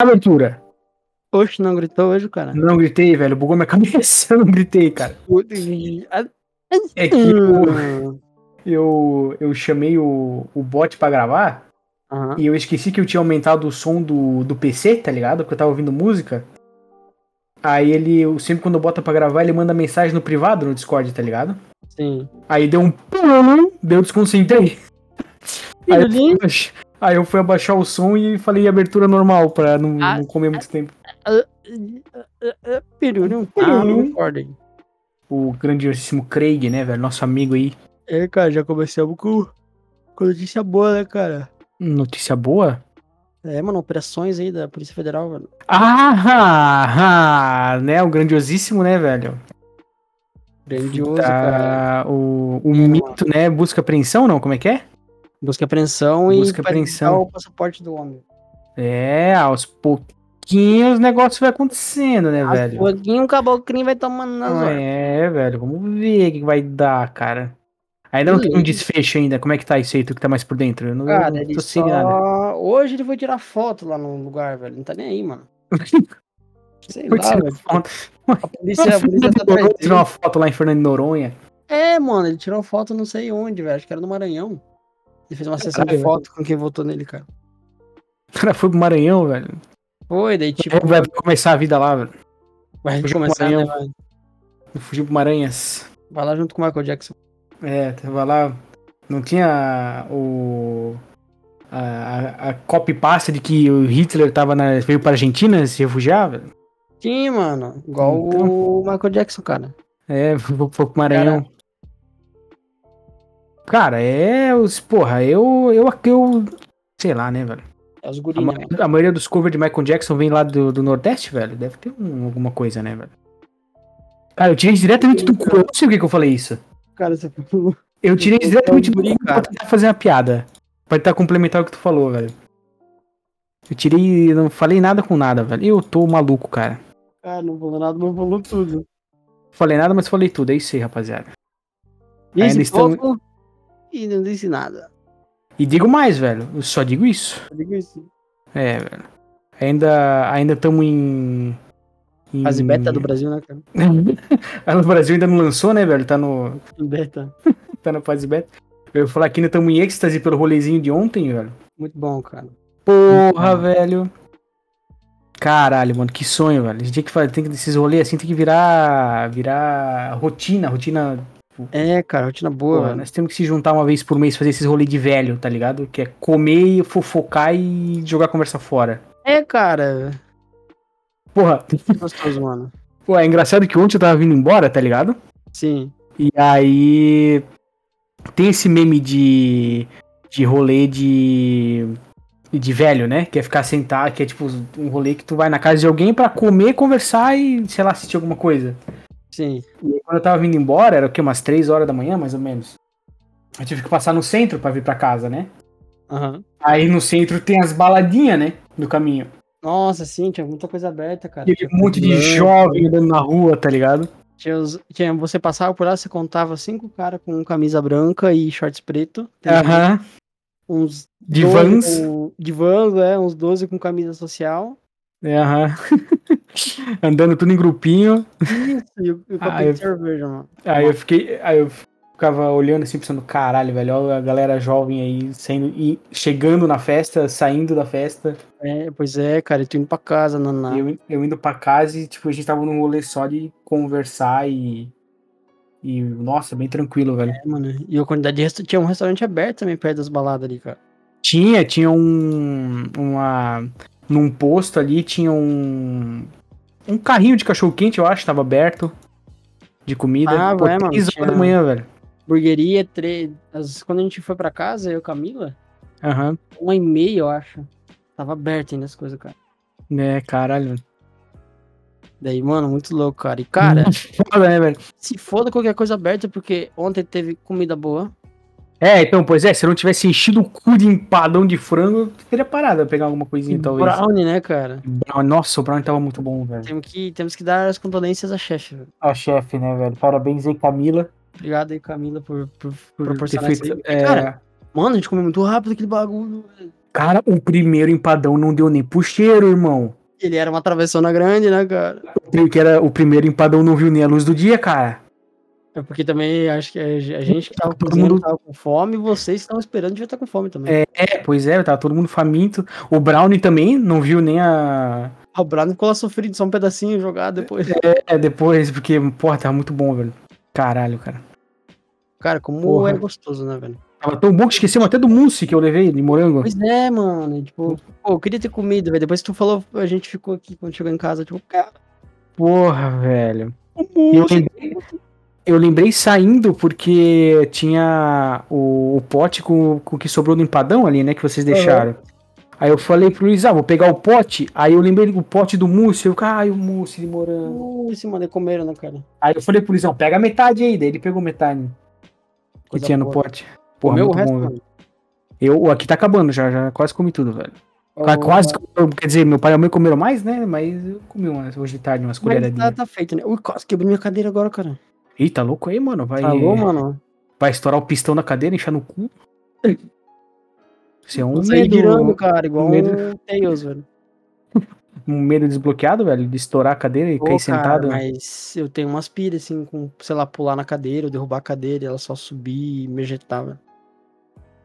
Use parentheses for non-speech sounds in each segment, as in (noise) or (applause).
Abertura. Oxe, não gritou hoje, cara. Não gritei, velho. Bugou minha (laughs) cabeça. Eu não gritei, cara. É que eu, eu, eu chamei o, o bot pra gravar Aham. e eu esqueci que eu tinha aumentado o som do, do PC, tá ligado? Porque eu tava ouvindo música. Aí ele, eu- sempre quando eu boto pra gravar, ele manda mensagem no privado, no Discord, tá ligado? Sim. Aí deu um pum, deu desconcentrei. Aí eu, aí eu fui abaixar o som e falei abertura normal pra não, Ah, não comer muito tempo. Ah, concordo aí. O grandiosíssimo Craig, né, velho? Nosso amigo aí. É, cara, já começamos com, com notícia boa, né, cara? Notícia boa? É, mano, operações aí da Polícia Federal, velho. Ah, ah, (laughs) né? O grandiosíssimo, né, velho? Grandioso, cara. Tá, o, o mito, né? Busca apreensão, não? Como é que é? Busca e apreensão e Busca e apreensão. o passaporte do homem. É, aos pouquinhos o negócio vai acontecendo, né, Aos velho? pouquinho o caboclinho vai tomando nas horas. É, velho, vamos ver o que vai dar, cara. Ainda não tem um desfecho ainda. Como é que tá isso aí? Tu que tá mais por dentro? Eu não, Cara, não ele tô só... nada. Hoje ele foi tirar foto lá no lugar, velho. Não tá nem aí, mano. (laughs) Sei Foi lá, velho. foto. A polícia, a polícia tá Tirou uma foto lá em Fernando de Noronha. É, mano, ele tirou foto não sei onde, velho. Acho que era no Maranhão. Ele fez uma sessão de foto com quem votou nele, cara. O cara foi pro Maranhão, velho. Foi, daí tipo, Vai começar a vida lá, velho. vai fugiu pro começar, né, Maranhão. velho? Fugiu pro Maranhas. Vai lá junto com o Michael Jackson. É, tava lá. Não tinha o. A, a, a copy pasta de que o Hitler tava na, veio pra Argentina se refugiar, velho. Sim, mano. Igual Então. o Michael Jackson, cara. É, foi, foi pro Maranhão. Cara, é os. Porra, eu. Eu. eu sei lá, né, velho? É os A, gurinhos, ma- mano. a maioria dos covers de Michael Jackson vem lá do, do Nordeste, velho. Deve ter um- alguma coisa, né, velho? Cara, eu tirei isso diretamente do cu. Eu não sei por que que eu falei isso. Cara, você falou. Eu tirei isso diretamente do cu pra cara. tentar fazer uma piada. Pra tentar complementar o que tu falou, velho. Eu tirei. Não falei nada com nada, velho. Eu tô maluco, cara. Cara, não falou nada, mas falou tudo. Falei nada, mas falei tudo. É isso aí, rapaziada. Esse estão- e não disse nada. E digo mais, velho. Eu só digo isso. Eu digo isso. É, velho. Ainda ainda estamos em, em. Fase beta do Brasil, né, cara? (laughs) No Brasil ainda não lançou, né, velho? Tá no Beta. tá na fase beta. Eu ia falar que ainda estamos em êxtase pelo rolezinho de ontem, velho. Muito bom, cara. Porra, velho. Caralho, mano, que sonho, velho. A gente tem que fazer, tem que esses rolês assim, tem que virar virar rotina, rotina. É, cara, rotina boa, Porra, nós temos que se juntar uma vez por mês fazer esses rolês de velho, tá ligado? Que é comer, fofocar e jogar a conversa fora. É, cara. Porra, Que gostoso, mano. (laughs) pô, é engraçado que ontem eu tava vindo embora, tá ligado? Sim. E aí tem esse meme de de rolê de de velho, né? Que é ficar sentado, que é tipo um rolê que tu vai na casa de alguém pra comer, conversar e, sei lá, assistir alguma coisa. Sim. E aí, quando eu tava vindo embora, era o quê? Umas 3 horas da manhã, mais ou menos. Eu tive que passar no centro pra vir pra casa, né? Aham. Aí no centro tem as baladinhas, né? Do caminho. Nossa, sim, tinha muita coisa aberta, cara. Tinha um monte de jovem andando na rua, tá ligado? Tinha, os- tinha- você passava por lá, você contava cinco caras com camisa branca e shorts preto. Aham. Uns De 12 vans. com- de vans, é, uns 12 com camisa social. Aham. (laughs) (laughs) Andando tudo em grupinho. Isso, e o, e o eu- de cerveja, mano. Aí eu fiquei. Aí eu ficava olhando assim, pensando, caralho, velho, olha a galera jovem aí saindo e chegando na festa, saindo da festa. É, pois é, cara, eu tô indo pra casa, naná. Eu, eu indo pra casa e, tipo, a gente tava num rolê só de conversar e. E, nossa, bem tranquilo, velho. É, mano. E a quantidade de resta... tinha um restaurante aberto também perto das baladas ali, cara. Tinha, tinha um. Uma. Num posto ali tinha um. Um carrinho de cachorro quente, eu acho, tava aberto. De comida. Ah, Pô, vai, mano, três horas tinha- da manhã, velho. Burgueria, tre... As... quando a gente foi pra casa, eu e Camila, Aham. uma e meia, eu acho. Tava aberto ainda as coisas, cara. É, caralho. Daí, mano, muito louco, cara. E, cara, (laughs) Foda, né, velho? se foda qualquer coisa aberta, porque ontem teve comida boa. É, então, pois é, se eu não tivesse enchido o cu de empadão de frango, eu teria parado a pegar alguma coisinha, E talvez. brownie, né, cara? Brown- Nossa, o Brown tava muito bom, velho. Temos que, temos que dar as condolências à chefe. velho. A chefe, né, velho? Parabéns aí, Camila. Obrigado aí, Camila, por, por Por proporcionar isso É, Cara, mano, a gente comeu muito rápido aquele bagulho. velho. Cara, o primeiro empadão não deu nem pro cheiro, irmão. Ele era uma travessona grande, né, cara? Que era o primeiro empadão não viu nem a luz do dia, cara. É porque também acho que a gente que tava Todo cozinhando mundo- tava com fome e vocês estavam esperando devia estar com fome também. É, é, pois é, tava todo mundo faminto. O Brownie também não viu nem a. Ah, O Brano ficou lá sofrido, só um pedacinho jogado depois. É, depois, porque, porra, tava muito bom, velho. Caralho, cara. Cara, como Porra. é gostoso, né, velho? Tava tão bom que esquecemos até do mousse que eu levei de morango. Pois é, mano. Tipo, pô, eu queria ter comido, velho. Depois que tu falou, a gente ficou aqui quando chegou em casa, tipo, cara, Porra, velho. E eu lembrei, eu lembrei saindo porque tinha o, o pote com, com o que sobrou do empadão ali, né? Que vocês deixaram. Aí eu falei pro Luiz, ah, vou pegar o pote. Aí eu lembrei do pote do mousse. Eu, ai, o mousse de morango. Mousse, mano, e comeram, né, cara? Aí eu falei pro Luizão, pega metade aí. Daí ele pegou metade que Coisa tinha no boa. pote. Porra, Comeu o resto, bom, velho. mano? Eu, o aqui tá acabando já, já quase comi tudo, velho. Ô, Quase, quer dizer, meu pai e a mãe comeram mais, né? Mas eu comi umas, hoje de tarde, umas Mas tá, tá feito, né? Ui, quase quebrou minha cadeira agora, cara. Ih, tá louco aí, mano? Vai, Alô, mano? vai estourar o pistão da cadeira, encher no cu. Isso é um medo, girando, cara, igual um medo- um Tails, velho. (laughs) um medo desbloqueado, velho, de estourar a cadeira e Pô, cair cara, sentado. mas eu tenho umas pilhas, assim, com, sei lá, pular na cadeira, ou derrubar a cadeira, e ela só subir e me ejetar, velho.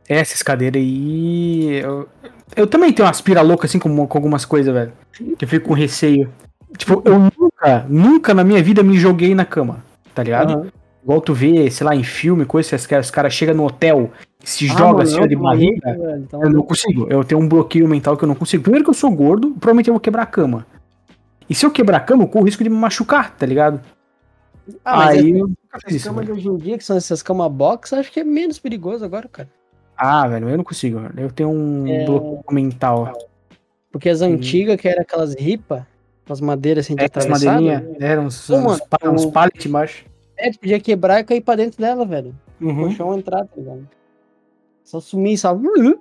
Essas cadeiras aí. Eu, eu também tenho umas pira louca assim com, com algumas coisas, velho. Que eu fico com receio. Tipo, eu nunca, nunca na minha vida me joguei na cama, tá ligado? Aham. Igual tu vê, sei lá, em filme, coisa, os caras, os caras chegam no hotel e se Ah, jogam mano, assim, de barriga. velho, então- Eu não consigo. Eu tenho um bloqueio mental que eu não consigo. Primeiro que eu sou gordo, provavelmente eu vou quebrar a cama. E se eu quebrar a cama, eu corro o risco de me machucar, tá ligado? Ah, Aí é- eu nunca fiz As isso. camas de hoje em dia, que são essas camas box, acho que é menos perigoso agora, cara. Ah, velho, eu não consigo. Eu tenho um É. bloqueio mental. Porque as antigas, que era aquelas ripa, as madeiras assim de É, as atravessada, madeirinhas, eram uns, Pô, uns, mano, uns pallet embaixo. é, tu podia quebrar e cair pra dentro dela, velho. O Uhum. colchão entrar, tá ligado? Só sumir, só... Uhum.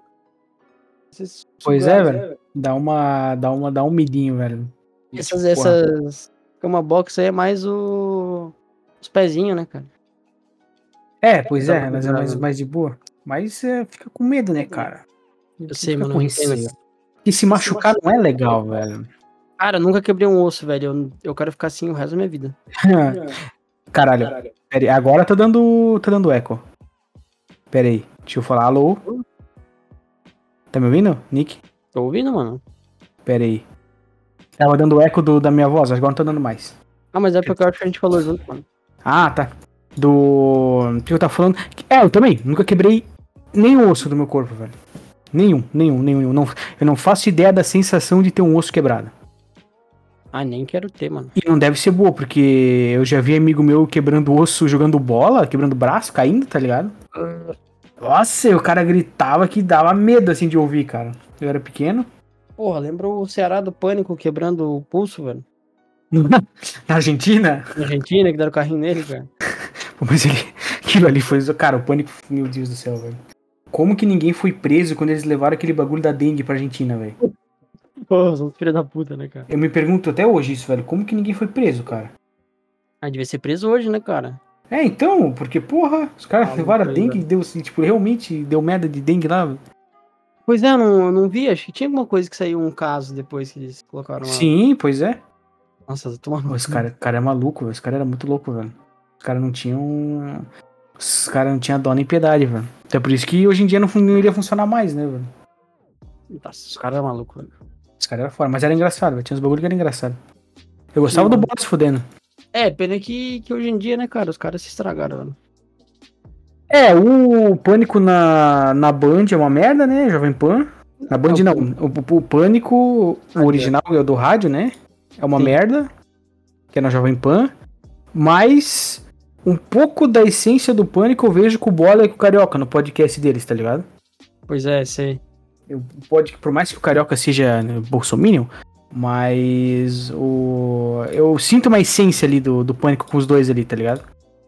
Esses Pois é, velho. Dá uma, dá uma, dá um medinho, velho. Essas, porra. essas cama box aí é mais o... os pezinhos, né, cara? É, pois é, mas é mais, cuidada. mais de boa. Mas é, fica com medo, né, cara? Eu sei, mano. com eu entendo, receio. cara. E se machucar não é legal, velho. Cara, eu nunca quebrei um osso, velho. Eu, eu quero ficar assim o resto da minha vida. (laughs) Caralho, pera aí, agora tá dando, tá dando eco. Pera aí, deixa eu falar, alô? Tá me ouvindo, Nick? Tô ouvindo, mano? Pera aí. Tava dando eco do, da minha voz, agora não tá dando mais. Ah, mas é porque eu acho que a gente falou junto, mano. Ah, tá. Do. O que eu tava falando? É, eu também. Nunca quebrei nenhum osso do meu corpo, velho. Nenhum, nenhum, nenhum. Não, eu não faço ideia da sensação de ter um osso quebrado. Ah, nem quero ter, mano. E não deve ser boa, porque eu já vi amigo meu quebrando osso jogando bola, quebrando braço, caindo, tá ligado? Nossa, o cara gritava que dava medo assim de ouvir, cara. Eu era pequeno. Porra, lembra o Ceará do Pânico quebrando o pulso, velho? (laughs) Na Argentina? Na Argentina, que deram o carrinho nele, cara. (laughs) Pô, Mas ele, aquilo ali foi. Cara, o pânico. Meu Deus do céu, velho. Como que ninguém foi preso quando eles levaram aquele bagulho da dengue pra Argentina, velho? Pô, são filha da puta, né, cara? Eu me pergunto até hoje isso, velho. Como que ninguém foi preso, cara? Ah, devia ser preso hoje, né, cara? É, então, porque, porra, os caras Ah, levaram a sei, dengue e deu, assim, tipo, realmente deu merda de dengue lá. Pois é, eu não, não vi, acho que tinha alguma coisa que saiu um caso depois que eles colocaram lá. Sim, pois é. Nossa, tô tomando. Pô, esse cara, cara é maluco, velho. Esse cara era muito louco, velho. Os caras não tinham. Os caras não tinham dó nem piedade, velho. Até por isso que hoje em dia não, não iria funcionar mais, né, velho? Nossa, os caras é maluco, velho. Os caras eram fora, mas era engraçado. Tinha uns bagulho que era engraçado. Eu gostava do mano. boss fudendo. É, pena que, que hoje em dia, né, cara, os caras se estragaram, velho. É, o Pânico na, na Band é uma merda, né? Jovem Pan. Na Band É, o não. O, o Pânico, o original é o do rádio, né? É uma Sim. merda. Que é na Jovem Pan. Mas um pouco da essência do Pânico eu vejo com o Bola e com o Carioca no podcast deles, tá ligado? Pois é, sei. Pode, por mais que o Carioca seja né, bolsominion, mas o, eu sinto uma essência ali do, do Pânico com os dois ali, tá ligado?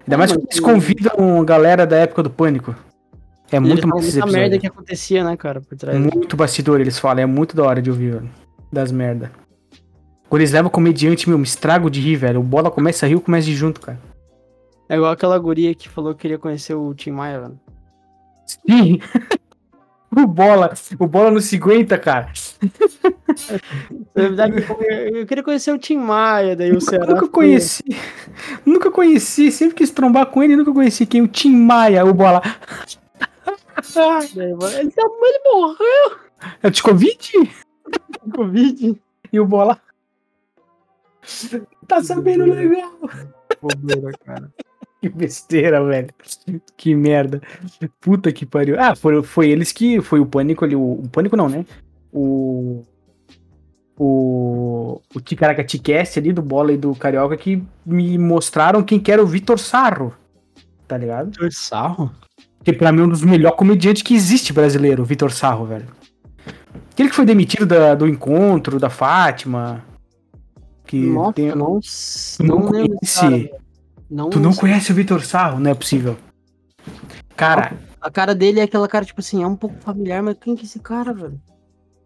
Ainda mais quando eles o- convidam a galera da época do Pânico. É muito mais esses muita merda que acontecia, né, cara, por trás. Muito bastidor, eles falam. É muito da hora de ouvir, velho. Das merda. Quando eles levam comediante, meu, me estrago de rir, velho. O bola começa a rir, eu começo a ir junto, cara. É igual aquela guria que falou que queria conhecer o Tim Maia, velho. Sim. (laughs) O bola, o bola não se aguenta, cara. Na verdade, eu- queria conhecer o Tim Maia, daí o Nunca, Ceará. nunca foi- conheci. Nunca conheci, sempre quis trombar com ele, nunca conheci quem? O Tim Maia, o bola. Ele, tá- ele morreu É de Covid? Covid. E o bola. Tá sabendo legal. Bobeira, cara. Que besteira, velho. Que merda. Puta que pariu. Ah, foi, foi eles que. Foi o pânico ali. O, o pânico não, né? O. O. O Ticaracatecast ali do Bola e do Carioca que me mostraram quem que era o Vitor Sarro. Tá ligado? Vitor Sarro? Que pra mim é um dos melhores comediantes que existe brasileiro, o Vitor Sarro, velho. Aquele que foi demitido da- do encontro da Fátima. Que Nossa, tem- não, não não lembro conhece? Não, Tu não conhece o Vitor Sarro? Não é possível. Cara, A cara dele é aquela cara, tipo assim, é um pouco familiar, mas quem que é esse cara, velho?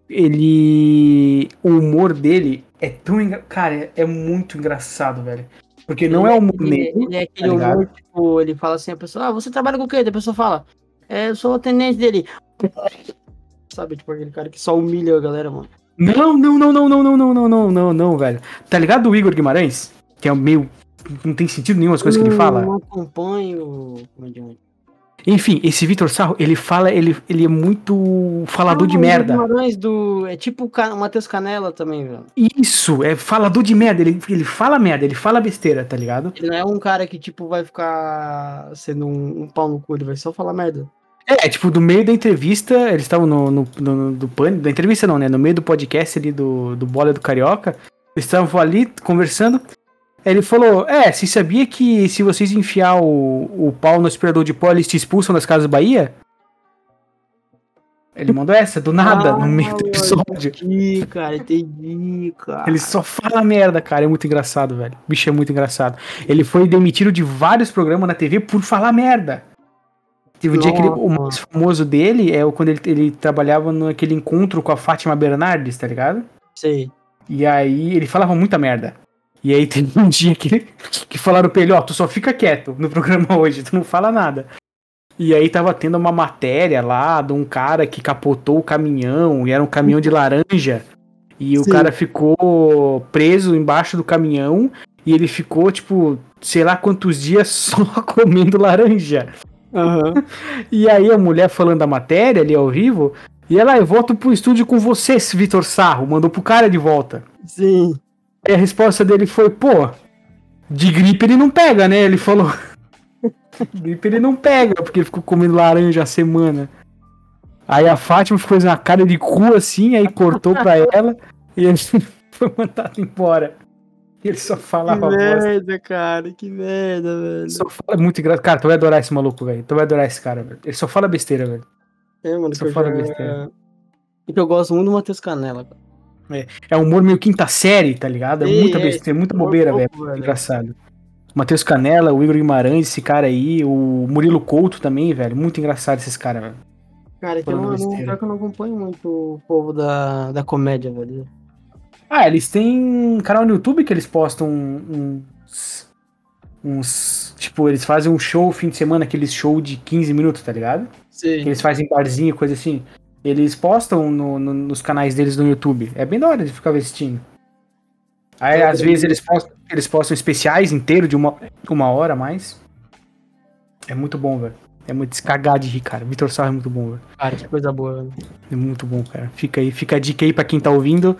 ele. O humor dele é tão. engra- Cara, é, é muito engraçado, velho. Porque não é humor ele, negro. ele é aquele tá humor, tipo, ele fala assim, a pessoa, ah, você trabalha com o quê? A pessoa fala, é, eu sou o atendente dele. Sabe, tipo, aquele cara que só humilha a galera, mano. Não, não, não, não, não, não, não, não, não, não, não, velho. Tá ligado o Igor Guimarães? Que é meio. Não tem sentido nenhum as coisas que ele fala. Não acompanho. Enfim, esse Vitor Sarro, ele fala, ele, ele é muito falador de Ah, o merda. Guimarães do, é tipo o Matheus Canela também, velho. Isso, é falador de merda. Ele, ele fala merda, ele fala besteira, tá ligado? Ele não é um cara que, tipo, vai ficar sendo um, um pau no cu, ele vai só falar merda. É, tipo, do meio da entrevista, eles estavam no, no, no- do pânico, da entrevista não, né? No meio do podcast ali do, do Bola do Carioca, eles estavam ali conversando. Ele falou: É, você sabia que se vocês enfiar o, o pau no aspirador de pó, eles te expulsam das casas Bahia? Ele mandou essa, do nada, no meio do Ah, episódio. Entendi, cara, entendi, cara. Ele só fala merda, cara. É muito engraçado, velho. O bicho é muito engraçado. Ele foi demitido de vários programas na TV por falar merda. Teve um dia que ele- o mais famoso dele é quando ele, ele trabalhava naquele encontro com a Fátima Bernardes, tá ligado? Sei. E aí ele falava muita merda. E aí teve um (laughs) dia que, que falaram pra ele, ó, tu só fica quieto no programa (laughs) hoje, tu não fala nada. E aí tava tendo uma matéria lá de um cara que capotou o caminhão, e era um caminhão de laranja. E o Sim. cara ficou preso embaixo do caminhão e ele ficou, tipo, sei lá quantos dias (laughs) só comendo laranja. Aham. E aí a mulher falando da matéria ali ao vivo, e ela, "Ah, eu volto pro estúdio com você, Vitor Sarro, mandou pro cara de volta. Sim. E a resposta dele foi, pô, de gripe ele não pega, né? Ele falou. (laughs) gripe ele não pega, porque ele ficou comendo laranja a semana. Aí a Fátima ficou uma cara de cu assim, aí cortou pra ela e ele (laughs) foi mandado embora. E ele só Que falava bosta. merda, cara, que merda, velho. Ele Só fala muito engraçado. Cara, tu vai adorar esse maluco, velho. Tu vai adorar esse cara, velho. Ele só fala besteira, velho. É, mano, Só que fala já- besteira. E que eu gosto muito do Matheus Canela, cara. É humor meio quinta série, tá ligado? É muita é, besteira, muita bobeira, velho. fofo, velho. Engraçado. Matheus Canela, o Igor Guimarães, esse cara aí, o Murilo Couto também, velho. Muito engraçado esses caras, velho. Cara, que eu não, pior que eu não acompanho muito o povo da, da comédia, velho. Ah, eles têm um canal no YouTube que eles postam uns. Uns. Tipo, eles fazem um show fim de semana, aqueles show de 15 minutos, tá ligado? Sim. Que eles fazem em barzinho, coisa assim. Eles postam no- no- nos canais deles no YouTube. É bem da hora de ficar assistindo. Aí, às vezes, eles postam, eles postam especiais inteiros de uma, uma hora a mais. É muito bom, velho. É muito descagado de rir, cara. Vitor Sarro é muito bom, velho. Cara, que coisa boa, velho. É muito bom, cara. Fica aí, fica a dica aí pra quem tá ouvindo.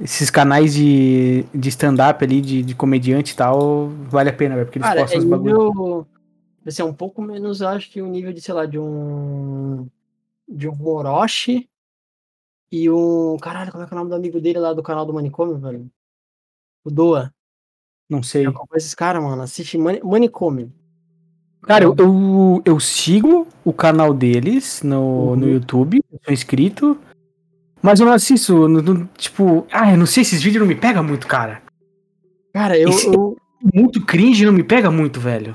Esses canais de, de stand-up ali, de, de comediante e tal, vale a pena, velho. Porque eles Cara, postam é os bagulho. nível... Vai ser um pouco menos, acho, que o nível de, sei lá, de um... De um Orochi e um... Caralho, como é que é o nome do amigo dele lá do canal do Manicômio, velho? O Doa. Não sei. Eu esses caras, mano. Assiste Mani- Manicômio. Cara, eu, eu, eu sigo o canal deles no, no Uhum. YouTube, eu sou inscrito, mas eu não assisto, no- no- tipo, ah, eu não sei, esses vídeos não me pegam muito, cara. Cara, eu, Esse- eu- Muito cringe não me pega muito, velho.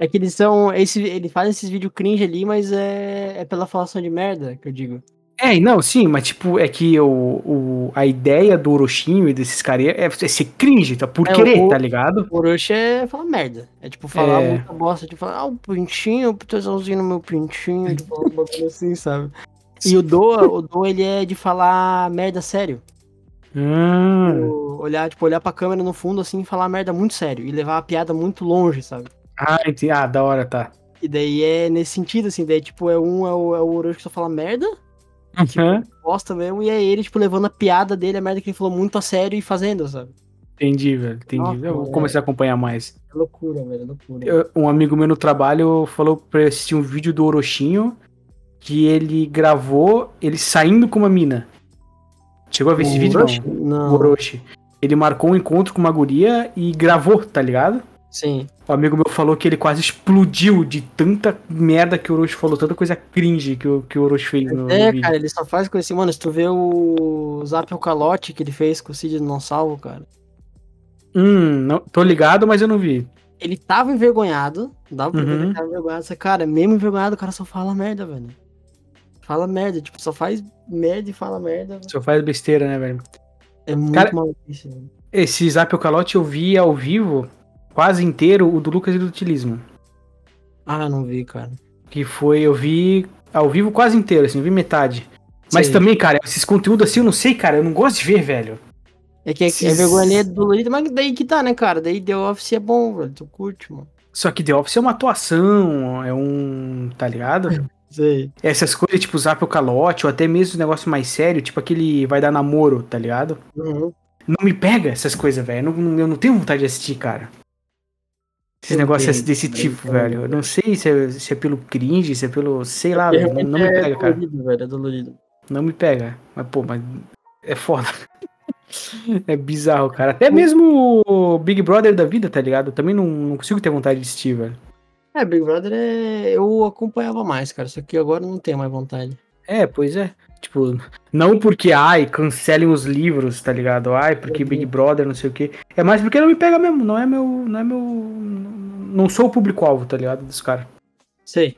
É que eles são. Esse, ele faz esses vídeos cringe ali, mas é, é pela falação de merda que eu digo. É, não, sim, mas tipo, é que o, o, a ideia do Orochinho e desses caras é, é ser cringe, tá? Por É, querer, o- tá ligado? O Orochi é falar merda. É tipo falar É. muita bosta, falar, ah, o pintinho, o tesãozinho no meu pintinho, (laughs) tipo, um bagulho assim, sabe? E o Doa, o Doa, ele é de falar merda sério. Hum, Tipo, olhar, tipo, olhar pra câmera no fundo, assim, e falar merda muito sério. E levar a piada muito longe, sabe? Ah, entendi. Ah, da hora, tá. E daí é nesse sentido, assim, daí, tipo, é um, é o, é o Orochi que só fala merda, Uhum. bosta mesmo, e é ele, tipo, levando a piada dele, a merda que ele falou muito a sério e fazendo, sabe? Entendi, velho, entendi. Nossa, eu vou é. começar a acompanhar mais. É loucura, velho, é loucura. Eu- um amigo meu no trabalho falou pra eu assistir um vídeo do Orochinho que ele gravou ele saindo com uma mina. Chegou a ver esse O vídeo? Orochi? Não. Não. O Orochi. Ele marcou um encontro com uma guria e gravou, tá ligado? Sim. O amigo meu falou que ele quase explodiu de tanta merda que o Orochi falou, tanta coisa cringe que o, que o Orochi fez no, É, cara, ele só faz coisa assim, mano, se tu vê o Zap o Calote que ele fez com o Cid Não Salvo, cara. Hum, não, tô ligado, mas eu não vi. Ele tava envergonhado, dava pra ver que Uhum. ele tava envergonhado, só, cara, mesmo envergonhado, o cara só fala merda, velho. Fala merda, tipo, só faz merda e fala merda. velho. Só faz besteira, né, velho? É muito Cara- maluquice, velho. Esse Zap Calote eu vi ao vivo, quase inteiro, o do Lucas e do Utilismo. Ah, não vi, cara. Que foi, eu vi ao vivo quase inteiro, assim, eu vi metade. Mas Sei. também, cara, esses conteúdos assim, eu não sei, cara, eu não gosto de ver, velho. É que é, é Esses- vergonha dolorida, mas daí que tá, né, cara? Daí The Office é bom, velho. Tu curte, mano. Só que The Office é uma atuação, é um. tá ligado? (laughs) Sei. Essas coisas tipo Zap o Calote, ou até mesmo os negócios mais sérios, tipo aquele vai dar namoro, tá ligado? Uhum. Não me pega essas coisas, velho. Eu não tenho vontade de assistir, cara. Esses negócios entendo, desse eu tipo, velho. Eu não sei se é, se é pelo cringe, se é pelo. sei lá, velho. Não, não me é pega, cara. dolorido, velho, é dolorido. Não me pega. Mas, pô, mas. É foda. (laughs) É bizarro, cara. Até mesmo o Big Brother da vida, tá ligado? Eu também não, não consigo ter vontade de assistir, velho. É, Big Brother é. Eu acompanhava mais, cara. Só que agora não tenho mais vontade. É, pois é. Tipo, não porque, ai, cancelem os livros, tá ligado? Ai, porque Big Brother, não sei o quê. É mais porque não me pega mesmo. Não é meu. Não é meu. Não sou o público-alvo, tá ligado? Dos caras. Sei.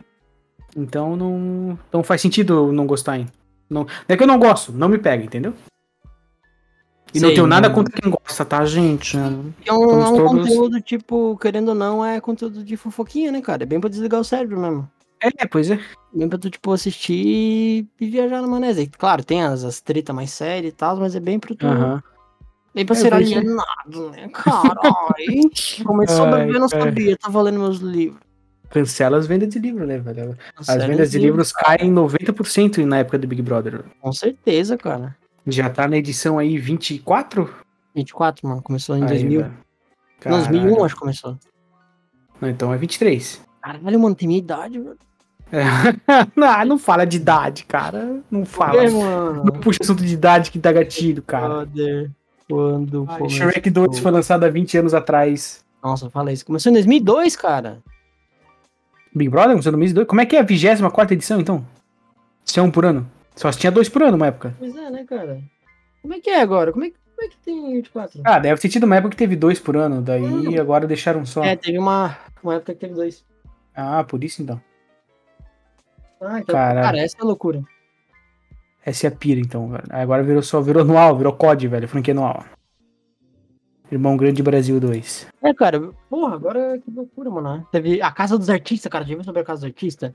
Então não. Então faz sentido eu não gostar ainda. Não, não é que eu não gosto, não me pega, entendeu? E não tenho nada contra quem gosta, tá, gente? É um, Estamos é um todos- conteúdo, tipo, querendo ou não, é conteúdo de fofoquinha, né, cara? É bem pra desligar o cérebro mesmo. É, pois é. Bem pra tu, tipo, assistir e viajar na maionese. Claro, tem as, as tretas mais sérias e tal, mas é bem pro tu. Aham. Bem pra É, ser é. alienado, né? Caralho. Começou a beber, não sabia. Tá valendo meus livros. Cancela as vendas de livro, né, velho? As Sério, vendas de livro, livros caem 90% na época do Big Brother. Com certeza, cara. Já tá na edição aí 24? 24, mano. Começou em Aí, 2000. velho. Não, 2001, Caralho. acho que começou. Não, então é 23. Caralho, mano, tem minha idade, velho. (laughs) não, não fala de idade, cara. Não fala. É, mano. Não puxa assunto de idade que dá gatilho, cara. Brother, quando Ai. Shrek 2 foi lançado há 20 anos atrás. Nossa, fala isso. Começou em 2002, cara. Big Brother começou no mês 2. Como é que é a 24 edição, então? Se é um por ano? Só se tinha dois por ano uma época. Pois é, né, cara? Como é que é agora? Como é, que- como é que tem 24? Ah, deve ter tido uma época que teve dois por ano. Daí Hum. agora deixaram só. É, teve uma, uma época que teve dois. Ah, por isso então. Ah, então, cara, essa é loucura. Essa é a pira, então, velho. Agora virou só, virou anual, virou COD, velho. Franquia anual. Irmão Grande Brasil 2. É, cara, porra, agora que loucura, mano. Teve a Casa dos Artistas, cara. Já viu sobre a Casa dos Artistas?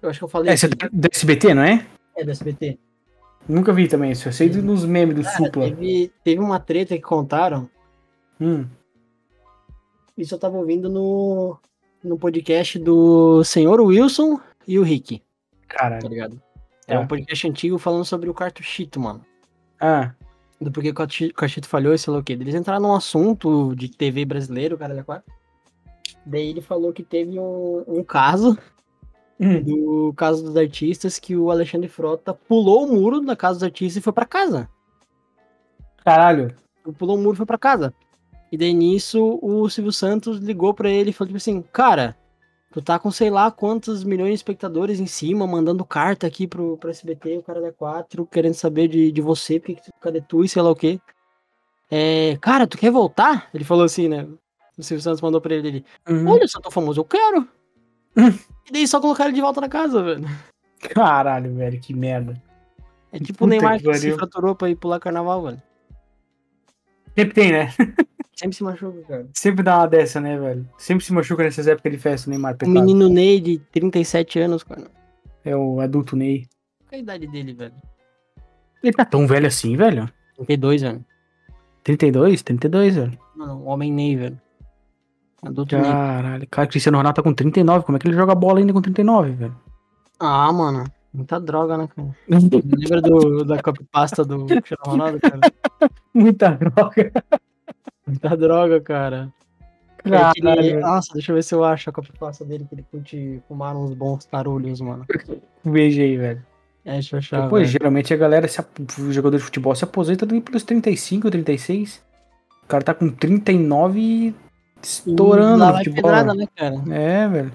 Eu acho que eu falei Essa é do SBT, não é? É do SBT. Nunca vi também isso. Eu sei do- nos memes do Cara, Supla. teve, teve uma treta que contaram. Hum. Isso eu tava ouvindo no, no podcast do Senhor Wilson e o Rick, tá Caralho. ligado? É Tá. um podcast antigo falando sobre o cartuchito, mano. Ah, Do porquê o cartuchi- cartuchito falhou e sei lá o quê. Eles entraram num assunto de TV brasileiro, cara, da quatro. Daí ele falou que teve um, um caso, Hum. do caso dos artistas, que o Alexandre Frota pulou o muro da casa dos artistas e foi pra casa. caralho. pulou o muro e foi pra casa. E daí nisso o Silvio Santos ligou pra ele e falou tipo assim, cara, tu tá com sei lá quantos milhões de espectadores em cima, mandando carta aqui pro, pro SBT, o cara da 4, querendo saber de, de você, porque que tu, cadê tu e sei lá o quê. É, cara, tu quer voltar? Ele falou assim, né? O Silvio Santos mandou pra ele, ele Uhum. olha, se eu tô famoso, eu quero. Hum. E daí só colocaram ele de volta na casa, velho. Caralho, velho, que merda. É tipo Puta o Neymar que que se fraturou pra ir pular carnaval, velho. Sempre tem, né? Sempre se machuca, cara. Sempre dá uma dessa, né, velho? Sempre se machuca nessas épocas de festa, o Neymar, O pecado. menino Ney de 37 anos, cara. É o adulto Ney. Qual é a idade dele, velho? Ele tá tão velho assim, velho? 32, velho. 32? 32, velho. Mano, o homem Ney, velho. Adulto Ney. Caralho, cara, Cristiano Ronaldo tá com 39. Como é que ele joga bola ainda com 39, velho? Ah, mano. Muita droga, né, cara? (laughs) Lembra do, da copypasta do Cristiano Ronaldo, cara? Muita droga. Muita droga, cara. Caralho, Nossa, deixa eu ver se eu acho a copypasta dele, que ele curte fumar uns bons tarulhos, mano. (laughs) veja aí, velho. É, deixa eu achar, Depois, velho. geralmente a galera, se o jogador de futebol se aposenta ali pelos 35, 36. O cara tá com 39 e estourando Lá vai futebol. pedrada, né, cara? É, velho.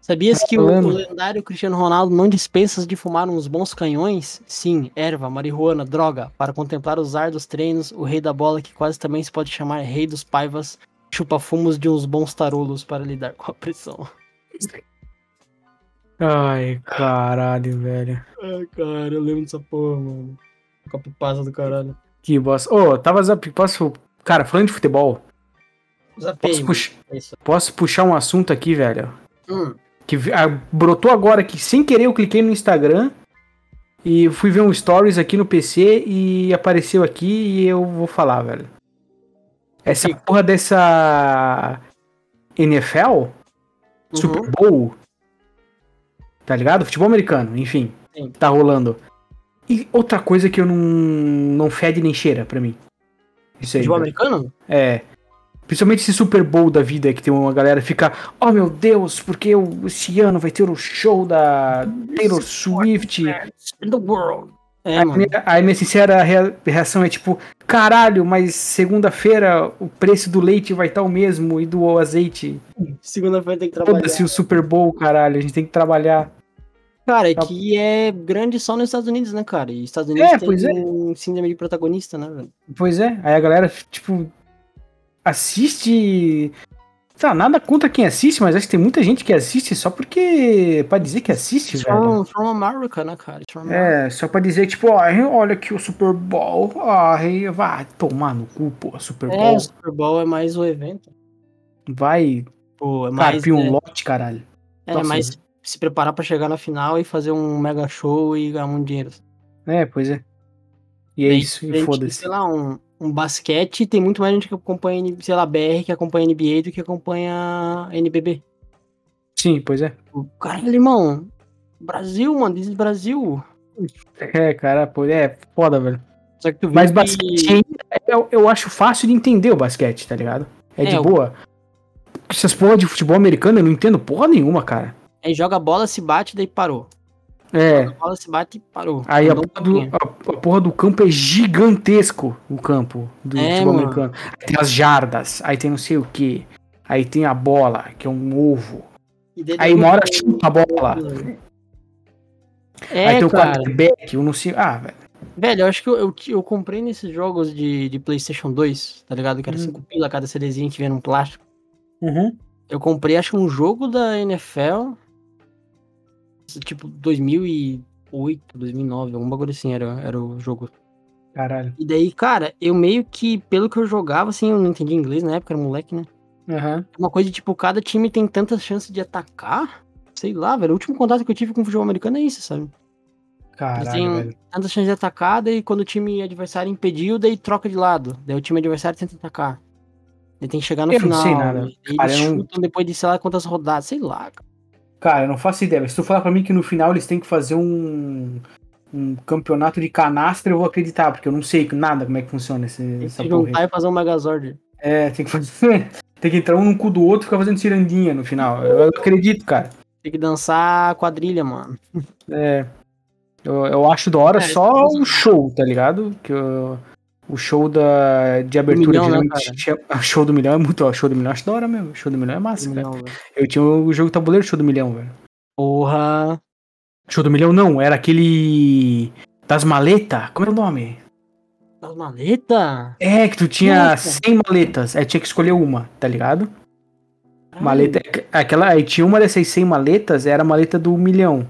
Sabias que o, o lendário Cristiano Ronaldo não dispensa de fumar uns bons canhões? Sim, erva, marihuana, droga. Para contemplar os ar dos treinos, o rei da bola, que quase também se pode chamar rei dos paivas, chupa fumos de uns bons tarolos para lidar com a pressão. Ai, caralho, velho. Ai, cara, eu lembro dessa porra, mano. Copypasta do caralho. Que bosta. Ô, tava zap... Posso. Cara, falando de futebol, Zapei, posso, pux- É posso puxar um assunto aqui, velho? Hum, Que ah, brotou agora que sem querer eu cliquei no Instagram e fui ver um stories aqui no PC e apareceu aqui e eu vou falar, velho. Essa porra dessa NFL, Super uhum. Bowl, tá ligado? Futebol americano, enfim, Sim. tá rolando. E outra coisa que eu não, não fede nem cheira pra mim. Isso aí. Futebol velho. americano? É. Principalmente esse Super Bowl da vida que tem uma galera que fica, oh meu Deus, porque eu- esse ano vai ter o show da Taylor Swift. In the world. É, a, minha, a minha sincera rea- reação é tipo, caralho, mas segunda-feira o preço do leite vai estar o mesmo e do azeite. Segunda-feira tem que trabalhar. Foda-se o Super Bowl, caralho, a gente tem que trabalhar. Cara, é Tá. que é grande só nos Estados Unidos, né, cara? E Estados Unidos É, tem pois é. um síndrome de protagonista, né, velho? Pois é, aí a galera, tipo, assiste. Tá, nada contra quem assiste, mas acho que tem muita gente que assiste só porque. pra dizer que assiste, It's velho. from, America, né, cara? É, só pra dizer, tipo, ai, olha aqui o Super Bowl. Ai, vai tomar no cu, pô, Super É, Bowl. o Super Bowl é mais o evento. Vai Pô, é mais, carpir um é, lote, caralho. é Nossa, mais se preparar pra chegar na final e fazer um mega show e ganhar muito dinheiro. É, pois é. E é Daí, isso, e de, foda-se. Sei lá, um, um basquete, tem muito mais gente que acompanha, sei lá, BR, que acompanha NBA do que acompanha NBB. Sim, pois é. O Caralho, irmão. Brasil, mano, diz Brasil. É, cara, pô, é foda, velho. Só que tu Mas que- basquete eu, eu acho fácil de entender o basquete, tá ligado? É, de É, o- boa. Essas porra de futebol americano eu não entendo porra nenhuma, cara. Aí joga a bola, se bate, daí parou. É. A bola se bate e parou. Aí a porra, do, a, a porra do campo é gigantesco, o campo do É, futebol mano. americano. Aí tem as jardas, aí tem não sei o que. Aí tem a bola, que é um ovo. Aí tem uma hora chuta a bola. É, aí tem o cara. quarterback, eu não sei. Ah, velho. Velho, eu acho que eu, eu, eu comprei nesses jogos de, de PlayStation 2, tá ligado? Que era Hum. 5 pila cada CDzinho que vinha num plástico. Uhum. Eu comprei, acho que um jogo da NFL. Tipo, 2008, 2009, algum bagulho assim era, era o jogo. Caralho. E daí, cara, eu meio que, pelo que eu jogava, assim, eu não entendi inglês na época, era moleque, né? Aham. Uma coisa de, tipo, cada time tem tantas chances de atacar. Sei lá, velho. O último contato que eu tive com o futebol americano é isso, sabe? Eles Caralho, têm velho. tantas chances de atacar, daí quando o time adversário impediu, daí troca de lado. Daí o time adversário tenta atacar. Daí tem que chegar no Eu não final. sei nada. Cara, eles não- chutam depois de sei lá quantas rodadas, sei lá. cara. Cara, eu não faço ideia. mas Se tu falar pra mim que no final eles têm que fazer um, um campeonato de canastra, eu vou acreditar, porque eu não sei nada como é que funciona esse, Tem essa que juntar e fazer um Megazord. É, tem que fazer. (laughs) tem que entrar um no cu do outro e ficar fazendo cirandinha no final. Eu acredito, cara. Tem que dançar quadrilha, mano. É. Eu, eu acho da hora É, só o show, tá ligado? Que eu- o show da, de abertura milhão, né, geralmente cara? tinha- o show do milhão é muito. ó, show do milhão acho da hora mesmo. Show do milhão é massa, cara. Não, velho. Eu tinha o jogo tabuleiro show do milhão, velho. Porra. Show do milhão não, era aquele. Das maletas? Como é o nome? Das maletas? É, que tu tinha Nossa. 100 maletas, aí tinha que escolher uma, tá ligado? Caralho, Maleta, aquela, aí tinha uma dessas 100 maletas, era a maleta do milhão.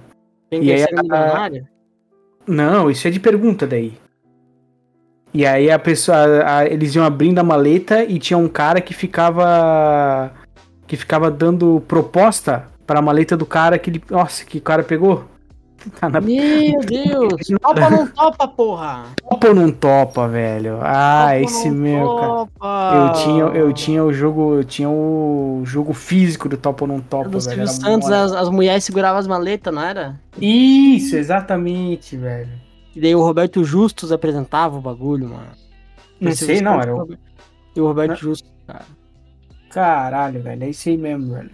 Tem e aí a-? Não, isso é de pergunta daí. E aí a pessoa. a- a- eles iam abrindo a maleta e tinha um cara que ficava. que ficava dando proposta pra maleta do cara que ele. Nossa, que o cara pegou. (laughs) Tá na Meu (laughs) Deus! Topa ou não (laughs) topa, porra? topa ou não topa, velho? Ah, Topa esse meu, cara. topa? Eu tinha, eu tinha o jogo. Eu tinha o jogo físico do Topa ou não Topa, Do velho. Era Santos, as, as mulheres seguravam as maletas, não era? Isso, exatamente, velho. E daí o Roberto Justus apresentava o bagulho, mano. Não sei, não, era o. Roberto- E o Roberto Não. Justus, cara. Caralho, velho. É isso aí mesmo, velho.